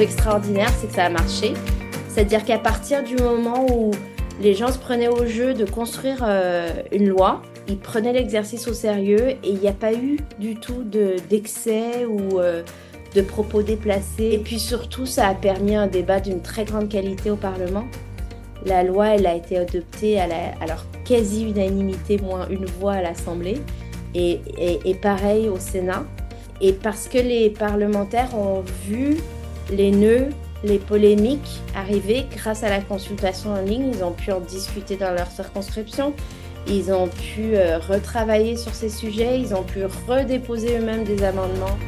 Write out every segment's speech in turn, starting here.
extraordinaire, c'est que ça a marché. C'est-à-dire qu'à partir du moment où les gens se prenaient au jeu de construire euh, une loi, ils prenaient l'exercice au sérieux et il n'y a pas eu du tout d'excès ou euh, de propos déplacés. Et puis surtout, ça a permis un débat d'une très grande qualité au Parlement. La loi, elle a été adoptée à, la, leur quasi-unanimité, moins une voix à l'Assemblée, et, et pareil au Sénat. Et parce que les parlementaires ont vu les nœuds, les polémiques arriver grâce à la consultation en ligne, ils ont pu en discuter dans leur circonscription, ils ont pu euh, retravailler sur ces sujets, ils ont pu redéposer eux-mêmes des amendements.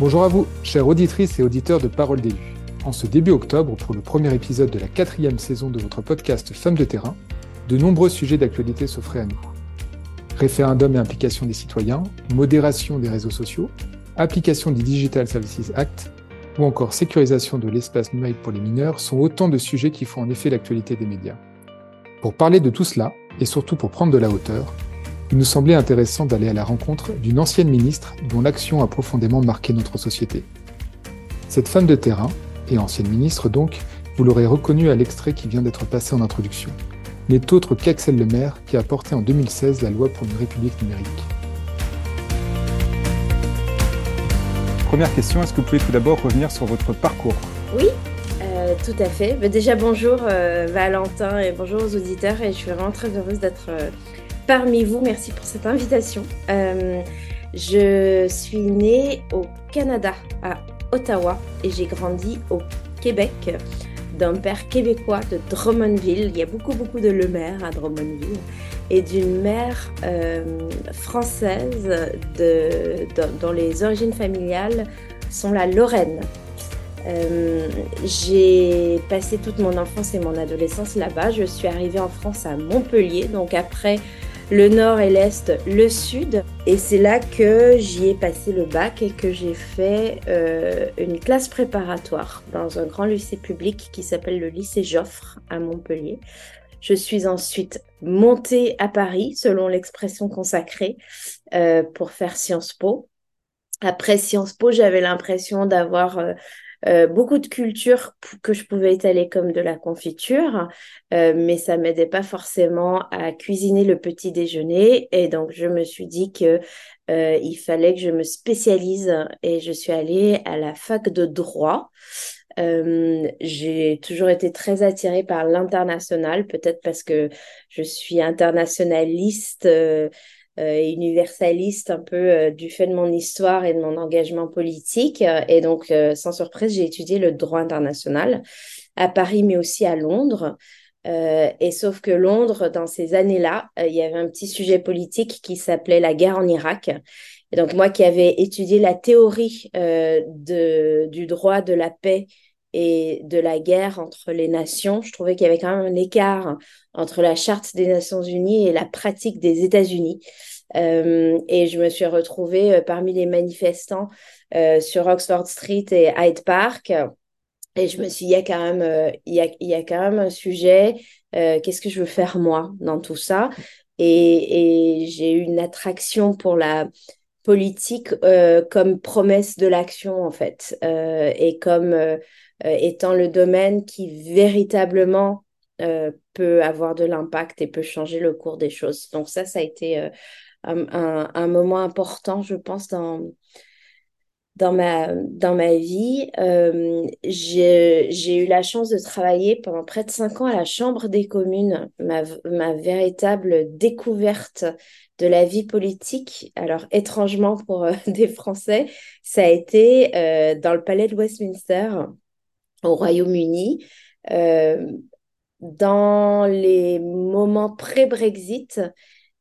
Bonjour à vous, chères auditrices et auditeurs de Parole d'élus. En ce début octobre, pour le premier épisode de la quatrième saison de votre podcast Femmes de terrain, de nombreux sujets d'actualité s'offraient à nous référendum et implication des citoyens, modération des réseaux sociaux, application du Digital Services Act ou encore sécurisation de l'espace numérique pour les mineurs sont autant de sujets qui font en effet l'actualité des médias. Pour parler de tout cela, et surtout pour prendre de la hauteur, il nous semblait intéressant d'aller à la rencontre d'une ancienne ministre dont l'action a profondément marqué notre société. Cette femme de terrain, et ancienne ministre donc, vous l'aurez reconnue à l'extrait qui vient d'être passé en introduction n'est autre qu'Axel Lemaire qui a porté en 2016 la loi pour une république numérique. Première question, est-ce que vous pouvez tout d'abord revenir sur votre parcours Oui, euh, tout à fait. Mais déjà, bonjour euh, Valentin et bonjour aux auditeurs et je suis vraiment très heureuse d'être euh, parmi vous. Merci pour cette invitation. je suis née au Canada, à Ottawa, et j'ai grandi au Québec d'un père québécois de Drummondville. Il y a beaucoup, beaucoup de Le Maire à Drummondville. Et d'une mère euh, française de, dont les origines familiales sont la Lorraine. Euh, j'ai passé toute mon enfance et mon adolescence là-bas. Je suis arrivée en France à Montpellier, donc après le nord et l'est, le sud. Et c'est là que j'y ai passé le bac et que j'ai fait euh, une classe préparatoire dans un grand lycée public qui s'appelle le lycée Joffre à Montpellier. Je suis ensuite montée à Paris, selon l'expression consacrée, euh, pour faire Sciences Po. Après Sciences Po, j'avais l'impression d'avoir euh, euh, beaucoup de cultures que je pouvais étaler comme de la confiture, euh, mais ça m'aidait pas forcément à cuisiner le petit déjeuner. Et donc, je me suis dit que euh, il fallait que je me spécialise et je suis allée à la fac de droit. J'ai toujours été très attirée par l'international, peut-être parce que je suis internationaliste euh, universaliste un peu euh, du fait de mon histoire et de mon engagement politique. Et donc, euh, sans surprise, j'ai étudié le droit international à Paris, mais aussi à Londres. et sauf que Londres, dans ces années-là, il y avait un petit sujet politique qui s'appelait la guerre en Irak. Et donc moi qui avais étudié la théorie de, du droit de la paix et de la guerre entre les nations, je trouvais qu'il y avait quand même un écart entre la charte des Nations Unies et la pratique des États-Unis. Euh, et je me suis retrouvée euh, parmi les manifestants euh, sur Oxford Street et Hyde Park. Et je me suis dit, il y a quand même, il y a, il y a quand même un sujet. Qu'est-ce que je veux faire moi dans tout ça? Et, et j'ai eu une attraction pour la politique comme promesse de l'action en fait, et comme étant le domaine qui véritablement peut avoir de l'impact et peut changer le cours des choses. Donc ça, ça a été un, moment important, je pense, dans, dans, ma, dans ma vie. Euh, j'ai eu la chance de travailler pendant près de cinq ans à la Chambre des communes, ma, ma véritable découverte de la vie politique. Alors, étrangement pour euh, des Français, ça a été euh, dans le palais de Westminster, au Royaume-Uni. dans les moments pré-Brexit,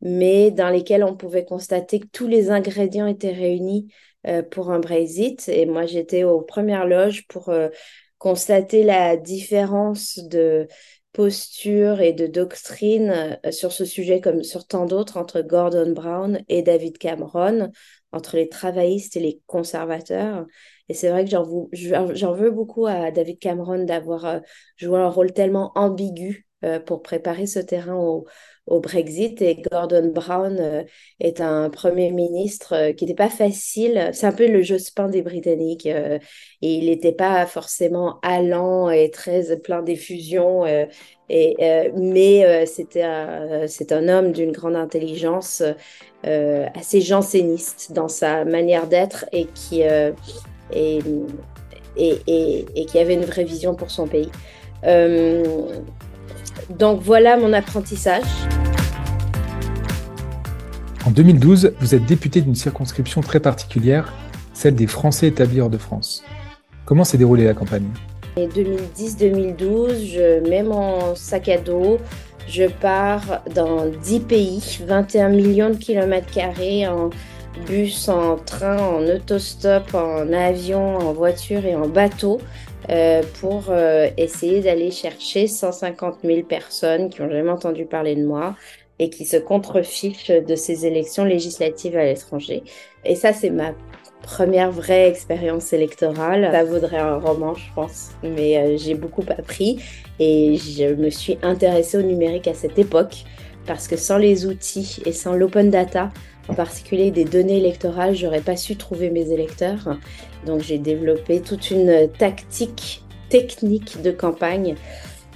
mais dans lesquels on pouvait constater que tous les ingrédients étaient réunis euh, pour un Brexit. Et moi, j'étais aux premières loges pour euh, constater la différence de posture et de doctrine euh, sur ce sujet comme sur tant d'autres entre Gordon Brown et David Cameron, entre les travaillistes et les conservateurs. Et c'est vrai que j'en veux beaucoup à David Cameron d'avoir joué un rôle tellement ambigu pour préparer ce terrain au, Brexit et Gordon Brown euh, est un premier ministre euh, qui n'était pas facile. C'est un peu le Jospin des Britanniques et il n'était pas forcément allant et très plein d'effusion. et, mais c'était c'est un homme d'une grande intelligence, assez janséniste dans sa manière d'être et qui et, et, et, qui avait une vraie vision pour son pays. Donc voilà mon apprentissage. En 2012, vous êtes député d'une circonscription très particulière, celle des Français établis hors de France. Comment s'est déroulée la campagne? En 2010-2012, je mets mon sac à dos, je pars dans 10 pays, 21 millions de kilomètres carrés en bus, en train, en autostop, en avion, en voiture et en bateau. Euh, pour euh, essayer d'aller chercher 150 000 personnes qui n'ont jamais entendu parler de moi et qui se contrefichent de ces élections législatives à l'étranger. Et ça, c'est ma première vraie expérience électorale. Ça vaudrait un roman, je pense, mais euh, j'ai beaucoup appris et je me suis intéressée au numérique à cette époque parce que sans les outils et sans l'open data, en particulier des données électorales, j'aurais pas su trouver mes électeurs. Donc j'ai développé toute une tactique technique de campagne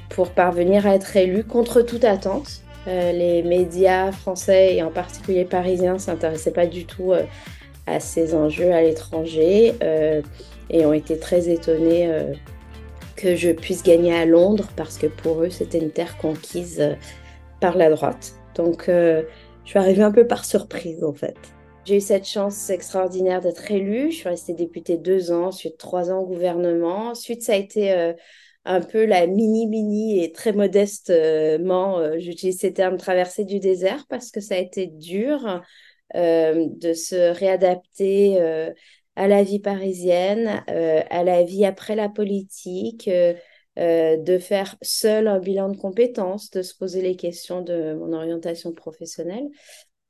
pour parvenir à être élu contre toute attente. Euh, les médias français et en particulier parisiens s'intéressaient pas du tout euh, à ces enjeux à l'étranger euh, et ont été très étonnés que je puisse gagner à Londres parce que pour eux c'était une terre conquise par la droite. Donc je suis arrivée un peu par surprise en fait. J'ai eu cette chance extraordinaire d'être élue. Je suis restée députée deux ans, ensuite trois ans au gouvernement. Ensuite, ça a été euh, un peu la mini-mini et très modestement, euh, j'utilise ces termes, traversée du désert parce que ça a été dur euh, de se réadapter à la vie parisienne, à la vie après la politique, euh, de faire seul un bilan de compétences, de se poser les questions de mon orientation professionnelle.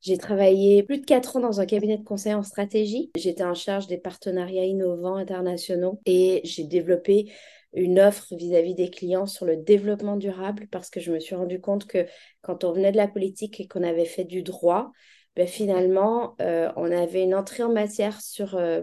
J'ai travaillé plus de quatre ans dans un cabinet de conseil en stratégie. J'étais en charge des partenariats innovants internationaux et j'ai développé une offre vis-à-vis des clients sur le développement durable parce que je me suis rendu compte que quand on venait de la politique et qu'on avait fait du droit, ben finalement, euh, on avait une entrée en matière sur euh,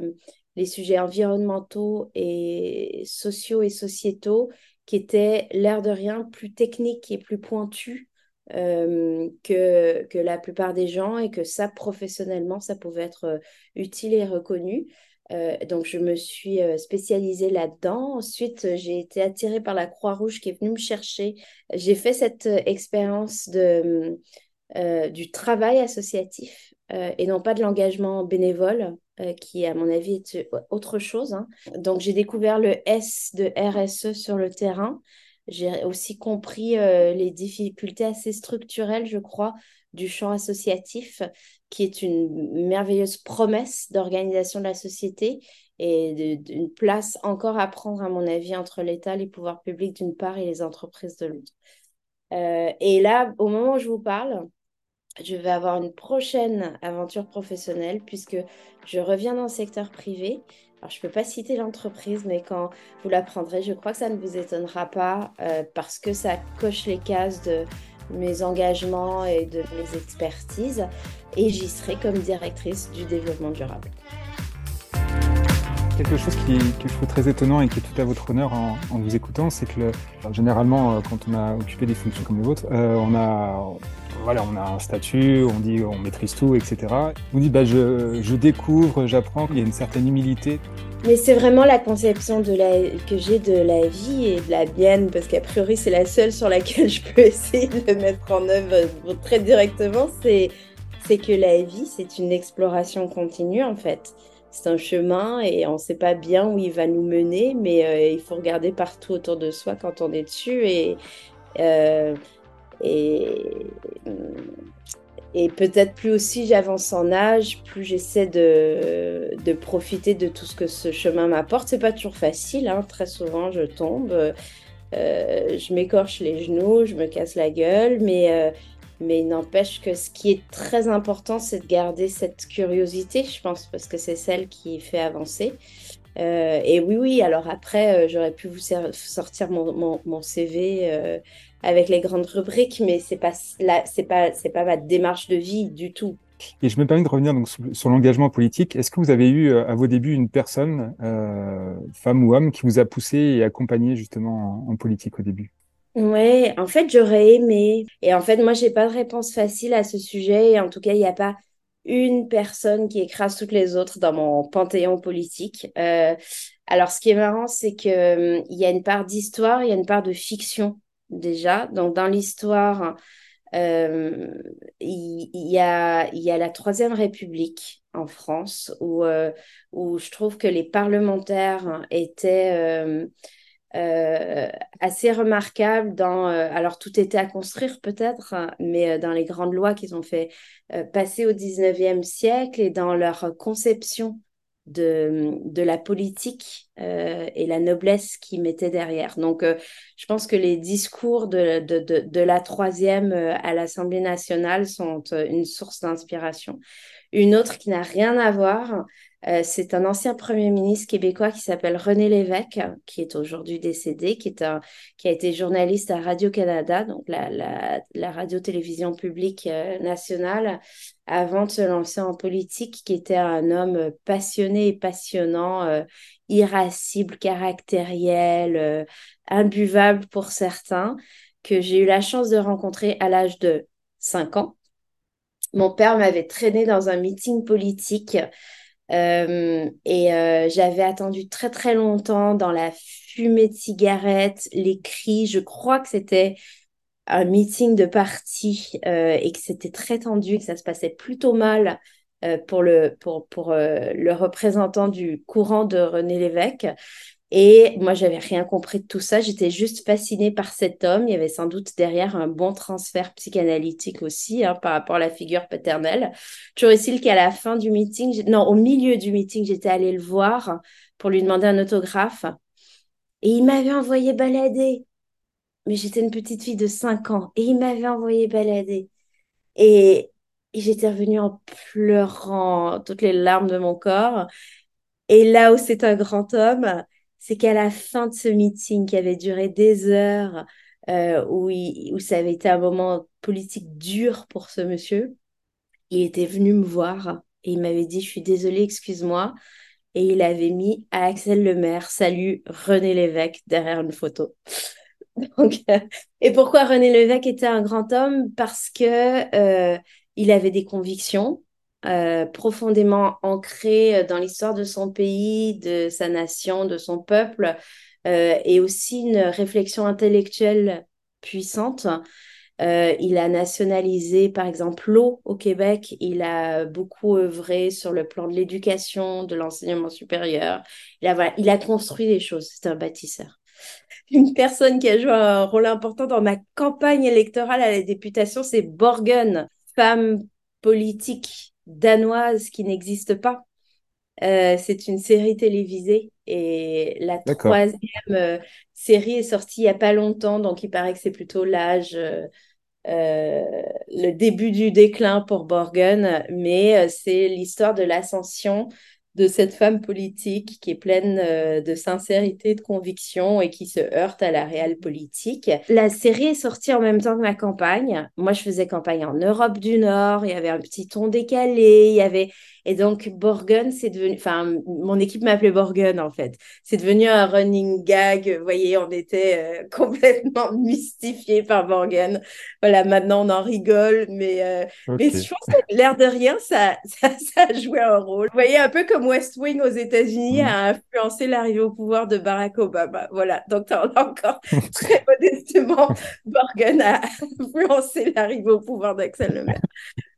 les sujets environnementaux et sociaux et sociétaux qui était l'air de rien plus technique et plus pointu euh, que, que la plupart des gens et que ça, professionnellement, ça pouvait être euh, utile et reconnu. Euh, donc, je me suis spécialisée là-dedans. Ensuite, j'ai été attirée par la Croix-Rouge qui est venue me chercher. J'ai fait cette expérience de, du travail associatif et non pas de l'engagement bénévole. Euh, qui, à mon avis, est autre chose. Hein. Donc, j'ai découvert le S de RSE sur le terrain. J'ai aussi compris euh, les difficultés assez structurelles, je crois, du champ associatif, qui est une merveilleuse promesse d'organisation de la société et d'une place encore à prendre, à mon avis, entre l'État, les pouvoirs publics d'une part et les entreprises de l'autre. Euh, et là, au moment où je vous parle, je vais avoir une prochaine aventure professionnelle puisque je reviens dans le secteur privé. Alors, je ne peux pas citer l'entreprise, mais quand vous l'apprendrez, je crois que ça ne vous étonnera pas euh, parce que ça coche les cases de mes engagements et de mes expertises. Et j'y serai comme directrice du développement durable. Quelque chose qui, que je trouve très étonnant et qui est tout à votre honneur en, vous écoutant, c'est que généralement, euh, quand on a occupé des fonctions comme les vôtres, euh, on a voilà, on a un statut, on dit on maîtrise tout, etc. On dit je, découvre, j'apprends, il y a une certaine humilité. Mais c'est vraiment la conception que j'ai de la vie et de la mienne, parce qu'a priori c'est la seule sur laquelle je peux essayer de mettre en œuvre très directement, c'est que la vie c'est une exploration continue en fait. C'est un chemin et on ne sait pas bien où il va nous mener, mais euh, il faut regarder partout autour de soi quand on est dessus et euh, et, et peut-être plus aussi j'avance en âge, plus j'essaie de, de, profiter de tout ce que ce chemin m'apporte. C'est pas toujours facile, hein. très souvent je tombe, euh, je m'écorche les genoux, je me casse la gueule, mais, mais il n'empêche que ce qui est très important, c'est de garder cette curiosité, je pense, parce que c'est celle qui fait avancer. et oui, oui, alors après, j'aurais pu vous sortir mon, CV avec les grandes rubriques, mais pas c'est pas, c'est pas ma démarche de vie du tout. Et je me permets de revenir donc sur, l'engagement politique. Est-ce que vous avez eu à vos débuts une personne, femme ou homme, qui vous a poussé et accompagné justement en politique au début? Ouais, en fait, j'aurais aimé. Et en fait, moi, j'ai pas de réponse facile à ce sujet. Et en tout cas, il n'y a pas une personne qui écrase toutes les autres dans mon panthéon politique. Euh, alors, ce qui est marrant, c'est que hum, il y a une part d'histoire, il y a une part de fiction déjà. Donc, dans l'histoire, euh, il, y a, la Troisième République en France où, euh, où je trouve que les parlementaires étaient euh, assez remarquable dans, euh, alors tout était à construire peut-être, hein, mais euh, dans les grandes lois qu'ils ont fait passer au 19e siècle et dans leur conception de, de la politique et la noblesse qu'ils mettaient derrière. Donc, je pense que les discours de, de, de, de la troisième à l'Assemblée nationale sont une source d'inspiration. Une autre qui n'a rien à voir, euh, c'est un ancien Premier ministre québécois qui s'appelle René Lévesque, qui est aujourd'hui décédé, qui, est un, qui a été journaliste à Radio-Canada, donc la, la, la radio-télévision publique euh, nationale, avant de se lancer en politique, qui était un homme passionné et passionnant, euh, irascible, caractériel, imbuvable pour certains, que j'ai eu la chance de rencontrer à l'âge de 5 ans. Mon père m'avait traîné dans un meeting politique euh, et euh, j'avais attendu très très longtemps dans la fumée de cigarettes, les cris. Je crois que c'était un meeting de parti euh, et que c'était très tendu, que ça se passait plutôt mal pour le pour pour le représentant du courant de René Lévesque. Et moi, j'avais rien compris de tout ça. J'étais juste fascinée par cet homme. Il y avait sans doute derrière un bon transfert psychanalytique aussi hein, par rapport à la figure paternelle. Toujours est-il qu'à la fin du meeting, non, au milieu du meeting, j'étais allée le voir pour lui demander un autographe. Et il m'avait envoyé balader. Mais j'étais une petite fille de 5 ans. Et il m'avait envoyé balader. Et, et j'étais revenue en pleurant toutes les larmes de mon corps. Et là où c'est un grand homme, c'est qu'à la fin de ce meeting qui avait duré des heures, euh, où, où ça avait été un moment politique dur pour ce monsieur, il était venu me voir et il m'avait dit, je suis désolée, excuse-moi. Et il avait mis à Axel Lemaire, salut René Lévesque derrière une photo. Euh, et pourquoi René Lévesque était un grand homme? Parce que euh, il avait des convictions, euh, profondément ancré euh, dans l'histoire de son pays, de sa nation, de son peuple, euh, et aussi une réflexion intellectuelle puissante. il a nationalisé, par exemple, l'eau au Québec. Il a beaucoup œuvré sur le plan de l'éducation, de l'enseignement supérieur. Il a, il a construit des choses. C'est un bâtisseur. Une personne qui a joué un rôle important dans ma campagne électorale à la députation, c'est Borgen, femme politique danoise qui n'existe pas. Euh, c'est une série télévisée et la troisième euh, série est sortie il n'y a pas longtemps, donc il paraît que c'est plutôt l'âge, euh, le début du déclin pour Borgen, mais c'est l'histoire de l'ascension de cette femme politique qui est pleine euh, de sincérité, de conviction et qui se heurte à la réelle politique. La série est sortie en même temps que ma campagne. Moi, je faisais campagne en Europe du Nord. Il y avait un petit ton décalé. Il y avait et donc, Borgen, c'est devenu, enfin, mon équipe m'appelait Borgen, en fait. C'est devenu un running gag. Vous voyez, on était euh, complètement mystifiés par Borgen. Voilà, maintenant, on en rigole, mais, euh, mais je pense que l'air de rien, ça, ça, ça, a joué un rôle. Vous voyez, un peu comme West Wing aux États-Unis mm. a influencé l'arrivée au pouvoir de Barack Obama. Voilà, donc on a encore très modestement, Borgen a influencé l'arrivée au pouvoir d'Axel Lemaire.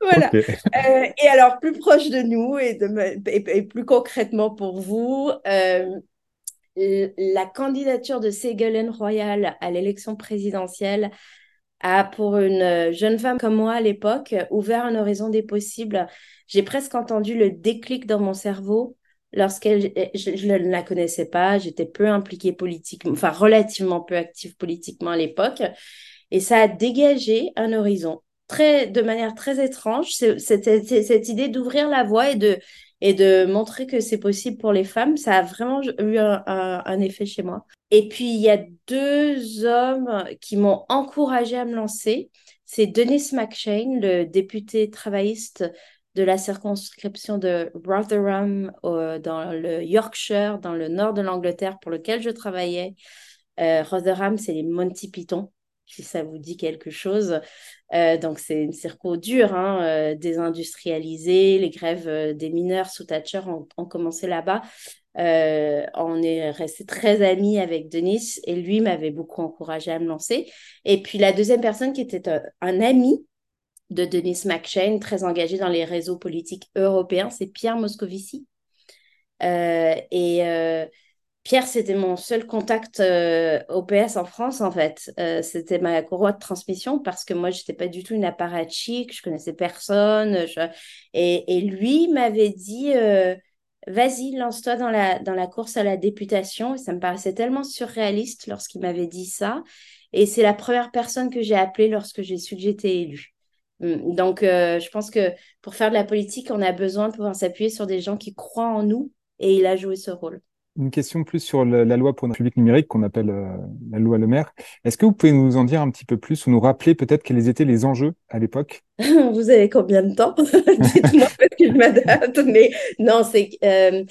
Voilà. Euh, et alors, plus proche de nous et, plus concrètement pour vous, euh, la candidature de Ségolène Royal à l'élection présidentielle a, pour une jeune femme comme moi à l'époque, ouvert un horizon des possibles. J'ai presque entendu le déclic dans mon cerveau lorsqu'elle, je, ne la connaissais pas, j'étais peu impliquée politiquement, enfin relativement peu active politiquement à l'époque, et ça a dégagé un horizon très, de manière très étrange, cette, idée d'ouvrir la voie et de, et de montrer que c'est possible pour les femmes. Ça a vraiment eu un, effet chez moi. Et puis, il y a deux hommes qui m'ont encouragé à me lancer. C'est Denis McShane, le député travailliste de la circonscription de Rotherham dans le Yorkshire, dans le nord de l'Angleterre, pour lequel je travaillais. Euh, Rotherham, c'est les Monty Python si ça vous dit quelque chose. Euh, donc, c'est une circo dure, hein, euh, désindustrialisée. Les grèves euh, des mineurs sous Thatcher ont, commencé là-bas. on est resté très amis avec Denis et lui m'avait beaucoup encouragé à me lancer. Et puis, la deuxième personne qui était un, ami de Denis McShane, très engagé dans les réseaux politiques européens, c'est Pierre Moscovici. et Pierre, c'était mon seul contact euh, au PS en France, en fait. Euh, c'était ma courroie de transmission parce que moi, je n'étais pas du tout une apparatchik, je connaissais personne. Et, lui m'avait dit euh, Vas-y, lance-toi dans la, dans la course à la députation. Et ça me paraissait tellement surréaliste lorsqu'il m'avait dit ça. Et c'est la première personne que j'ai appelée lorsque j'ai su que j'étais élue. Hum, donc, je pense que pour faire de la politique, on a besoin de pouvoir s'appuyer sur des gens qui croient en nous. Et il a joué ce rôle une question plus sur la loi pour une république numérique qu'on appelle euh, la loi Le Maire. Est-ce que vous pouvez nous en dire un petit peu plus ou nous rappeler peut-être quels étaient les enjeux à l'époque? Vous avez combien de temps? Dites-moi parce que je m'adapte. Mais non, c'est euh,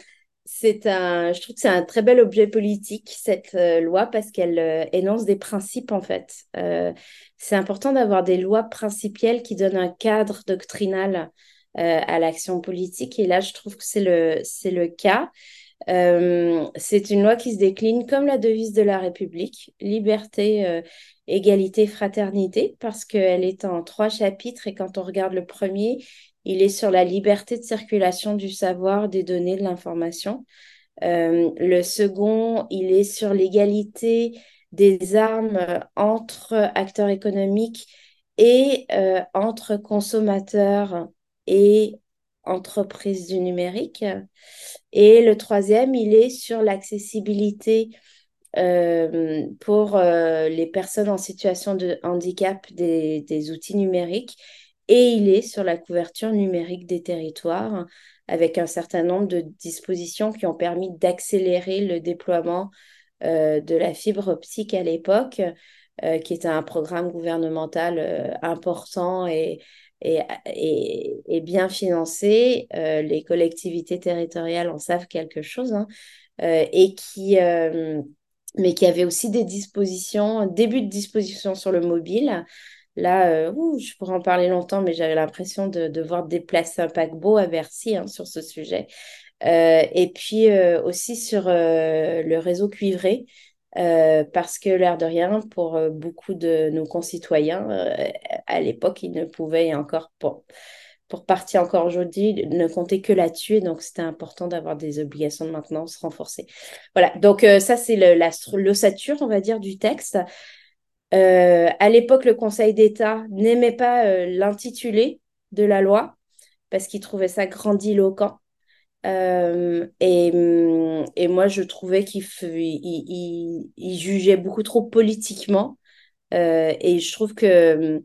c'est un, je trouve que c'est un très bel objet politique cette euh, loi parce qu'elle énonce des principes en fait. c'est important d'avoir des lois principielles qui donnent un cadre doctrinal à l'action politique et là je trouve que c'est le c'est le cas. Euh, c'est une loi qui se décline comme la devise de la République, liberté, euh, égalité, fraternité, parce qu'elle est en trois chapitres et quand on regarde le premier, il est sur la liberté de circulation du savoir, des données, de l'information. Euh, le second, il est sur l'égalité des armes entre acteurs économiques et entre consommateurs et entreprises du numérique. Et le troisième, il est sur l'accessibilité euh, pour euh, les personnes en situation de handicap des, outils numériques. Et il est sur la couverture numérique des territoires avec un certain nombre de dispositions qui ont permis d'accélérer le déploiement euh, de la fibre optique à l'époque, qui était un programme gouvernemental important et, et, bien financé. Euh, les collectivités territoriales en savent quelque chose. Hein, euh, et qui, euh, mais qui avait aussi des dispositions, début de dispositions sur le mobile. Là, je pourrais en parler longtemps, mais j'avais l'impression de devoir déplacer un paquebot à Bercy hein, sur ce sujet. et puis aussi sur le réseau cuivré, euh, parce que l'air de rien, pour euh, beaucoup de nos concitoyens, euh, à l'époque, ils ne pouvaient encore, pour, pour partir encore aujourd'hui, ne compter que là-dessus. Donc, c'était important d'avoir des obligations de maintenance renforcées. Voilà, donc ça, c'est l'ossature, on va dire, du texte. à l'époque, le Conseil d'État n'aimait pas l'intitulé de la loi parce qu'il trouvait ça grandiloquent. Euh, et, mm, et, moi, je trouvais qu'il il, il, jugeait beaucoup trop politiquement. Euh, et je trouve que,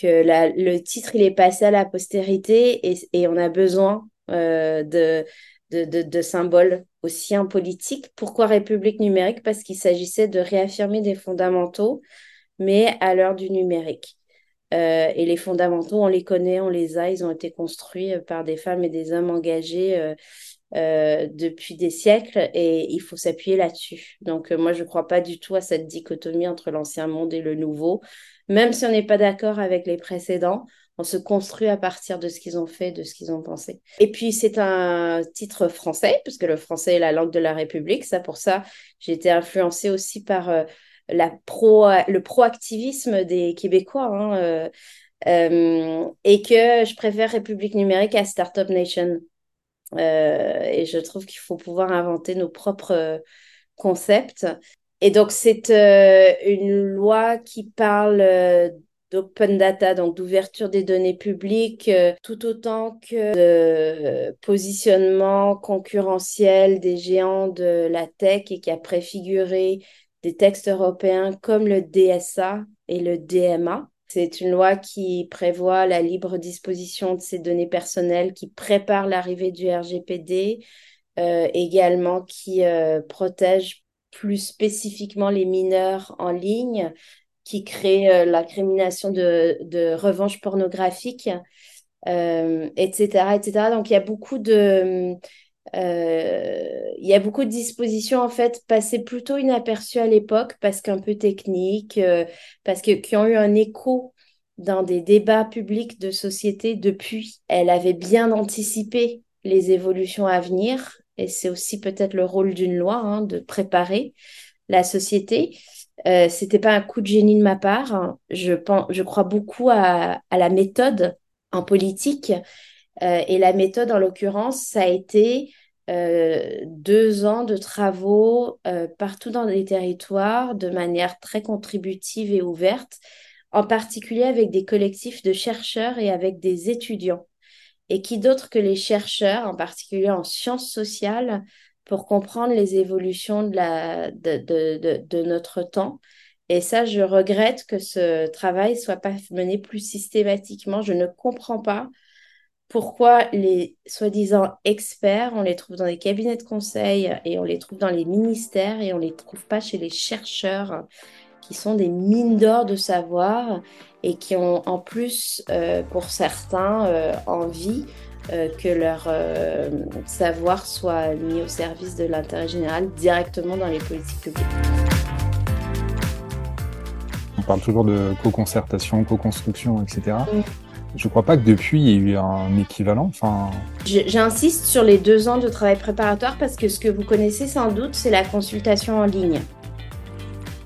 que la, le titre, il est passé à la postérité et, et on a besoin euh, de, de, de, de, symboles aussi en politique. Pourquoi République numérique? Parce qu'il s'agissait de réaffirmer des fondamentaux, mais à l'heure du numérique. Euh, et les fondamentaux, on les connaît, on les a, ils ont été construits euh, par des femmes et des hommes engagés euh, depuis des siècles et il faut s'appuyer là-dessus. Donc moi, je ne crois pas du tout à cette dichotomie entre l'ancien monde et le nouveau. Même si on n'est pas d'accord avec les précédents, on se construit à partir de ce qu'ils ont fait, de ce qu'ils ont pensé. Et puis c'est un titre français, puisque le français est la langue de la République. Ça, pour ça, j'ai été influencée aussi par le proactivisme des Québécois. Hein, euh, euh, et que je préfère République numérique à Startup Nation. Euh, et je trouve qu'il faut pouvoir inventer nos propres concepts. Et donc, c'est une loi qui parle d'open data, donc d'ouverture des données publiques, tout autant que de positionnement concurrentiel des géants de la tech et qui a préfiguré des textes européens comme le DSA et le DMA. C'est une loi qui prévoit la libre disposition de ces données personnelles, qui prépare l'arrivée du RGPD, euh, également qui euh, protège plus spécifiquement les mineurs en ligne, qui crée euh, l'incrimination de, de revanche pornographique, etc., etc. Donc il y a beaucoup de il y a beaucoup de dispositions en fait passées plutôt inaperçues à l'époque parce qu'un peu techniques, parce que qui ont eu un écho dans des débats publics de société depuis. Elle avait bien anticipé les évolutions à venir et c'est aussi peut-être le rôle d'une loi hein, de préparer la société. Euh, c'était pas un coup de génie de ma part. Je, pense, je crois beaucoup à la méthode en politique. Euh, et la méthode, en l'occurrence, ça a été euh, deux ans de travaux euh, partout dans les territoires de manière très contributive et ouverte, en particulier avec des collectifs de chercheurs et avec des étudiants. Et qui d'autre que les chercheurs, en particulier en sciences sociales, pour comprendre les évolutions de, de, notre temps. Et ça, je regrette que ce travail soit pas mené plus systématiquement. Je ne comprends pas pourquoi les soi-disant experts, on les trouve dans les cabinets de conseil et on les trouve dans les ministères et on les trouve pas chez les chercheurs qui sont des mines d'or de savoir et qui ont en plus, euh, pour certains, euh, envie euh, que leur savoir soit mis au service de l'intérêt général directement dans les politiques publiques. On parle toujours de co-concertation, co-construction, etc. Je ne crois pas que depuis, il y ait eu un équivalent. Enfin... J'insiste sur les deux ans de travail préparatoire parce que ce que vous connaissez sans doute, c'est la consultation en ligne.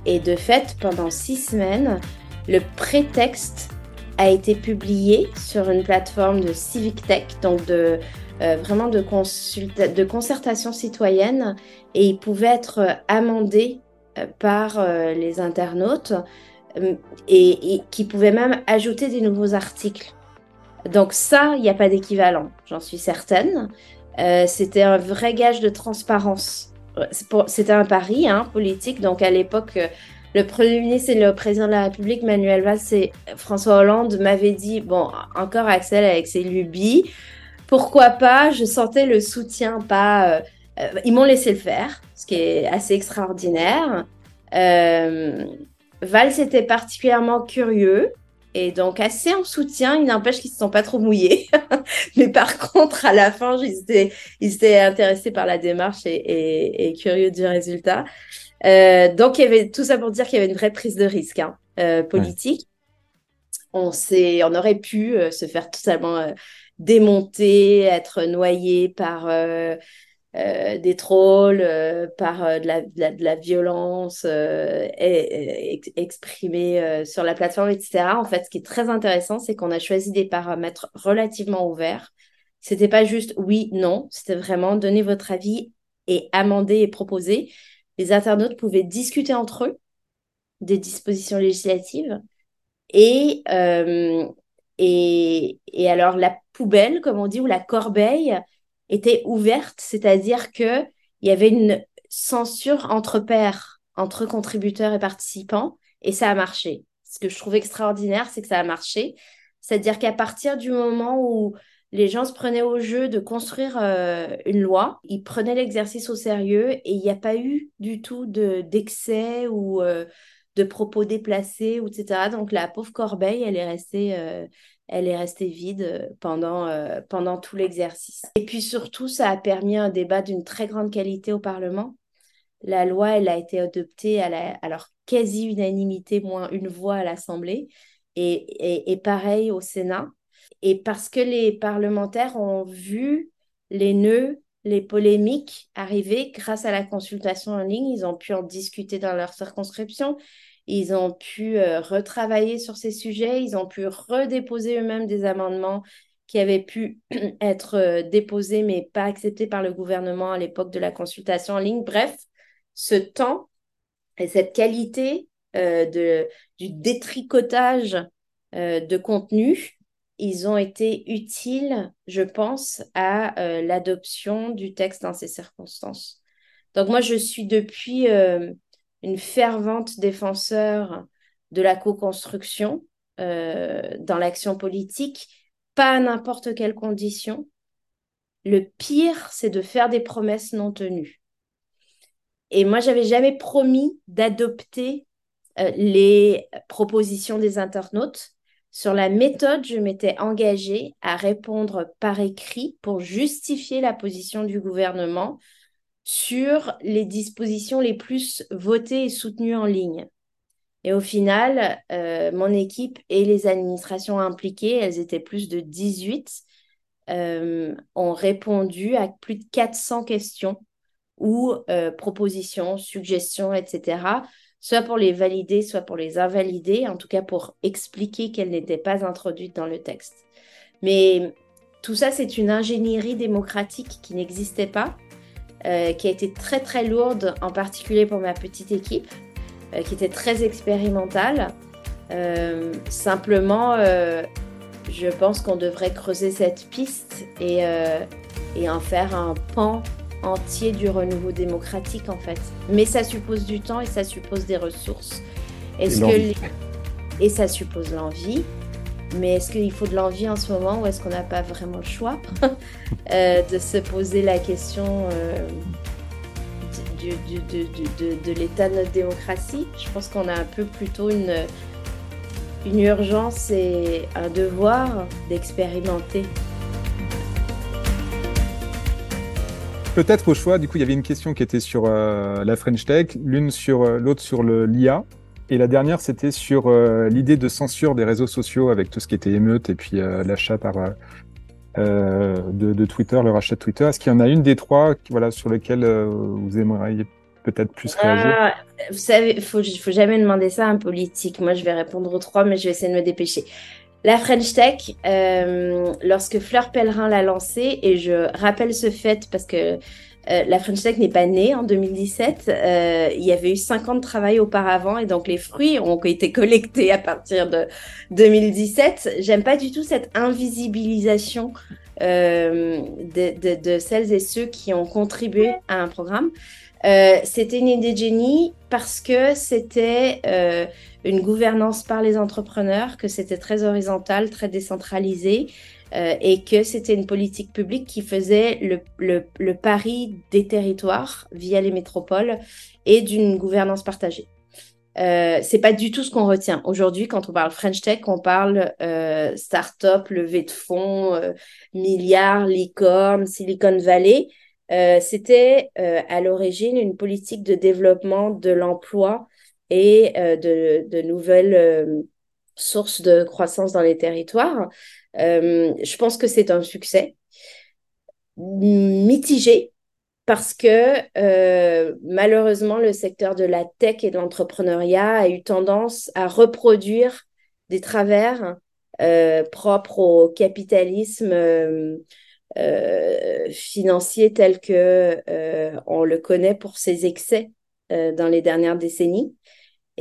Et de fait, pendant six semaines, le prétexte a été publié sur une plateforme de Civic Tech, donc de, euh, vraiment de, de concertation citoyenne, et il pouvait être amendé euh, par euh, les internautes et, et, qui pouvait même ajouter des nouveaux articles. Donc ça, il n'y a pas d'équivalent, j'en suis certaine. C'était un vrai gage de transparence. C'était un pari hein, politique, donc à l'époque le Premier ministre et le président de la République, Manuel Valls et François Hollande, m'avaient dit, bon, encore Axel avec ses lubies, pourquoi pas, je sentais le soutien, pas... Euh, euh, ils m'ont laissé le faire, ce qui est assez extraordinaire. Euh, Valls était particulièrement curieux et donc assez en soutien. Il n'empêche qu'ils ne se sont pas trop mouillés. Mais par contre, à la fin, ils étaient, ils étaient intéressés par la démarche et, et, et curieux du résultat. Euh, donc, il y avait tout ça pour dire qu'il y avait une vraie prise de risque hein, euh, politique. On, on aurait pu euh, se faire totalement démonter, être noyé par des trolls, par de la, de, la, violence exprimée sur la plateforme, etc. En fait, ce qui est très intéressant, c'est qu'on a choisi des paramètres relativement ouverts. C'était pas juste oui, non, c'était vraiment donner votre avis et amender et proposer les internautes pouvaient discuter entre eux des dispositions législatives. Et, euh, et, et, alors, la poubelle, comme on dit, ou la corbeille était ouverte, c'est-à-dire qu'il y avait une censure entre pairs, entre contributeurs et participants, et ça a marché. Ce que je trouve extraordinaire, c'est que ça a marché. C'est-à-dire qu'à partir du moment où les gens se prenaient au jeu de construire euh, une loi, ils prenaient l'exercice au sérieux et il n'y a pas eu du tout d'excès ou euh, de propos déplacés, etc. Donc la pauvre corbeille, elle est restée, euh, elle est restée vide pendant, pendant tout l'exercice. Et puis surtout, ça a permis un débat d'une très grande qualité au Parlement. La loi, elle a été adoptée à la alors quasi-unanimité, moins une voix à l'Assemblée. et, et pareil au Sénat. Et parce que les parlementaires ont vu les nœuds, les polémiques arriver grâce à la consultation en ligne, ils ont pu en discuter dans leur circonscription, ils ont pu euh, retravailler sur ces sujets, ils ont pu redéposer eux-mêmes des amendements qui avaient pu être euh, déposés mais pas acceptés par le gouvernement à l'époque de la consultation en ligne. Bref, ce temps et cette qualité euh, de, du détricotage de contenu ils ont été utiles, je pense, à l'adoption du texte dans ces circonstances. Donc moi, je suis depuis une fervente défenseur de la co-construction dans l'action politique, pas à n'importe quelle condition. Le pire, c'est de faire des promesses non tenues. Et moi, j'avais jamais promis d'adopter les propositions des internautes. Sur la méthode, je m'étais engagée à répondre par écrit pour justifier la position du gouvernement sur les dispositions les plus votées et soutenues en ligne. Et au final, euh, mon équipe et les administrations impliquées, elles étaient plus de 18, euh, ont répondu à plus de 400 questions ou euh, propositions, suggestions, etc., soit pour les valider, soit pour les invalider, en tout cas pour expliquer qu'elles n'étaient pas introduites dans le texte. Mais tout ça, c'est une ingénierie démocratique qui n'existait pas, euh, qui a été très très lourde, en particulier pour ma petite équipe, euh, qui était très expérimentale. Euh, simplement, je pense qu'on devrait creuser cette piste et, et en faire un pan entier du renouveau démocratique en fait. Mais ça suppose du temps et ça suppose des ressources. Est-ce que et ça suppose l'envie. Mais est-ce qu'il faut de l'envie en ce moment ou est-ce qu'on n'a pas vraiment le choix euh, de se poser la question euh, de, l'état de notre démocratie? Je pense qu'on a un peu plutôt une, une urgence et un devoir d'expérimenter. Peut-être au choix, du coup, il y avait une question qui était sur euh, la French Tech, l'une sur l'autre sur l'IA. Et la dernière, c'était sur euh, l'idée de censure des réseaux sociaux avec tout ce qui était émeute et puis l'achat par de, Twitter, le rachat de Twitter. Est-ce qu'il y en a une des trois voilà, sur lesquelles vous aimeriez peut-être plus réagir? ah, Vous savez, il faut, faut jamais demander ça à un politique. Moi, je vais répondre aux trois, mais je vais essayer de me dépêcher. La French Tech, euh, lorsque Fleur Pellerin l'a lancée, et je rappelle ce fait parce que euh, la French Tech n'est pas née en 2017, euh, il y avait eu 50 ans de travail auparavant et donc les fruits ont été collectés à partir de 2017. J'aime pas du tout cette invisibilisation de, de, celles et ceux qui ont contribué à un programme. c'était une idée de génie parce que c'était une gouvernance par les entrepreneurs, que c'était très horizontal, très décentralisé euh, et que c'était une politique publique qui faisait le, le, le, pari des territoires via les métropoles et d'une gouvernance partagée. Euh, c'est pas du tout ce qu'on retient aujourd'hui quand on parle French Tech, on parle euh, start-up, levée de fonds, euh, milliards, licorne, Silicon Valley. Euh, c'était à l'origine une politique de développement de l'emploi et euh, de, nouvelles euh, sources de croissance dans les territoires. Euh, je pense que c'est un succès mitigé parce que malheureusement, le secteur de la tech et de l'entrepreneuriat a eu tendance à reproduire des travers propres au capitalisme financier tel que on le connaît pour ses excès dans les dernières décennies.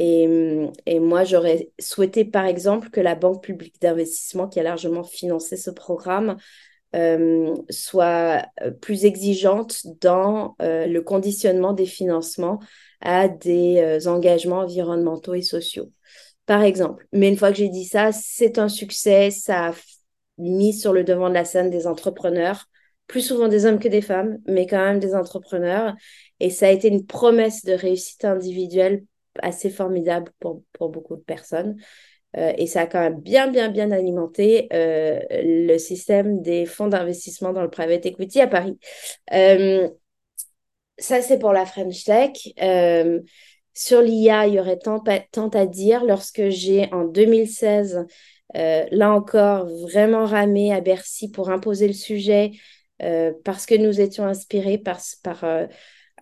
Et, moi, j'aurais souhaité, par exemple, que la Banque publique d'investissement, qui a largement financé ce programme, euh, soit euh, plus exigeante dans euh, le conditionnement des financements à des engagements environnementaux et sociaux, par exemple. Mais une fois que j'ai dit ça, c'est un succès, ça a mis sur le devant de la scène des entrepreneurs, plus souvent des hommes que des femmes, mais quand même des entrepreneurs. Et ça a été une promesse de réussite individuelle assez formidable pour, pour beaucoup de personnes. Euh, et ça a quand même bien, bien, bien alimenté euh, le système des fonds d'investissement dans le private equity à Paris. Euh, ça, c'est pour la French Tech. sur l'IA, il y aurait tant, tant à dire. Lorsque j'ai, en 2016, là encore, vraiment ramé à Bercy pour imposer le sujet, parce que nous étions inspirés par, par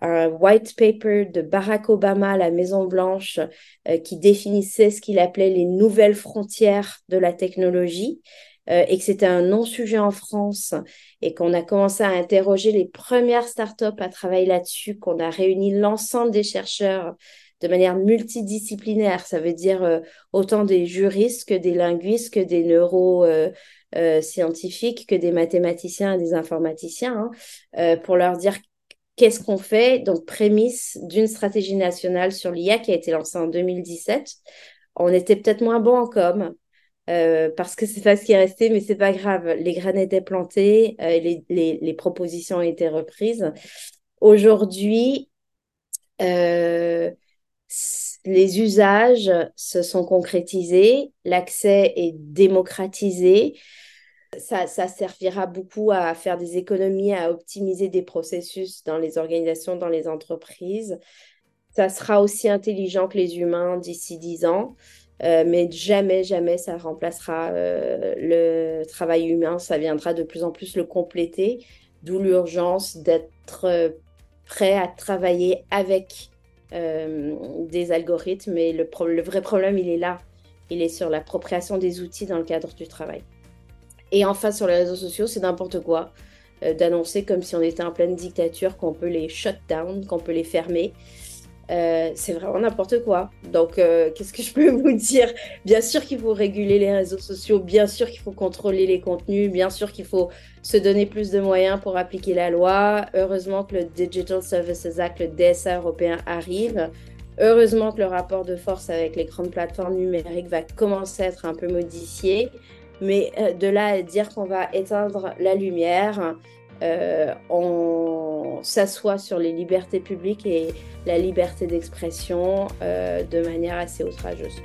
un white paper de Barack Obama à la Maison Blanche euh, qui définissait ce qu'il appelait les nouvelles frontières de la technologie euh, et que c'était un non-sujet en France et qu'on a commencé à interroger les premières startups à travailler là-dessus, qu'on a réuni l'ensemble des chercheurs de manière multidisciplinaire. Ça veut dire euh, autant des juristes que des linguistes, que des neuroscientifiques, que des mathématiciens et des informaticiens, hein, pour leur dire Qu'est-ce qu'on fait Donc, prémisse d'une stratégie nationale sur l'IA qui a été lancée en 2017. On était peut-être moins bon en com, euh, parce que c'est pas ce qui est resté, mais c'est pas grave. Les graines étaient plantées, euh, les, propositions ont été reprises. Aujourd'hui, euh, les usages se sont concrétisés, l'accès est démocratisé. Ça, servira beaucoup à faire des économies, à optimiser des processus dans les organisations, dans les entreprises. Ça sera aussi intelligent que les humains d'ici dix ans. Euh, mais jamais, jamais ça remplacera euh, le travail humain. Ça viendra de plus en plus le compléter, d'où l'urgence d'être euh, prêt à travailler avec des algorithmes. Mais le, vrai problème, il est là. Il est sur l'appropriation des outils dans le cadre du travail. Et enfin, sur les réseaux sociaux, c'est n'importe quoi d'annoncer comme si on était en pleine dictature qu'on peut les shut down, qu'on peut les fermer. Euh, c'est vraiment n'importe quoi. Donc, euh, qu'est-ce que je peux vous dire? Bien sûr qu'il faut réguler les réseaux sociaux, bien sûr qu'il faut contrôler les contenus, bien sûr qu'il faut se donner plus de moyens pour appliquer la loi. Heureusement que le Digital Services Act, le DSA européen, arrive. Heureusement que le rapport de force avec les grandes plateformes numériques va commencer à être un peu modifié. Mais euh, de là à dire qu'on va éteindre la lumière, euh, on s'assoit sur les libertés publiques et la liberté d'expression euh, de manière assez outrageuse.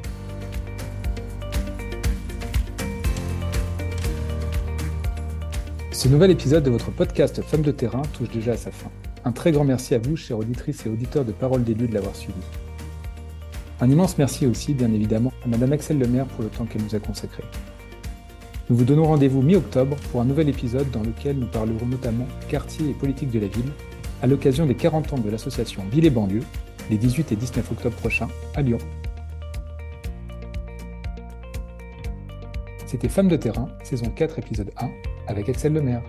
Ce nouvel épisode de votre podcast Femmes de terrain touche déjà à sa fin. Un très grand merci à vous, chères auditrices et auditeurs de Parole d'élu, de l'avoir suivi. Un immense merci aussi, bien évidemment, à Madame Axel Lemaire pour le temps qu'elle nous a consacré. Nous vous donnons rendez-vous mi-octobre pour un nouvel épisode dans lequel nous parlerons notamment quartier et politique de la ville, à l'occasion des 40 ans de l'association Ville et banlieue, les 18 et 19 octobre prochains à Lyon. C'était Femmes de terrain, saison 4, épisode 1, avec Axel Lemaire.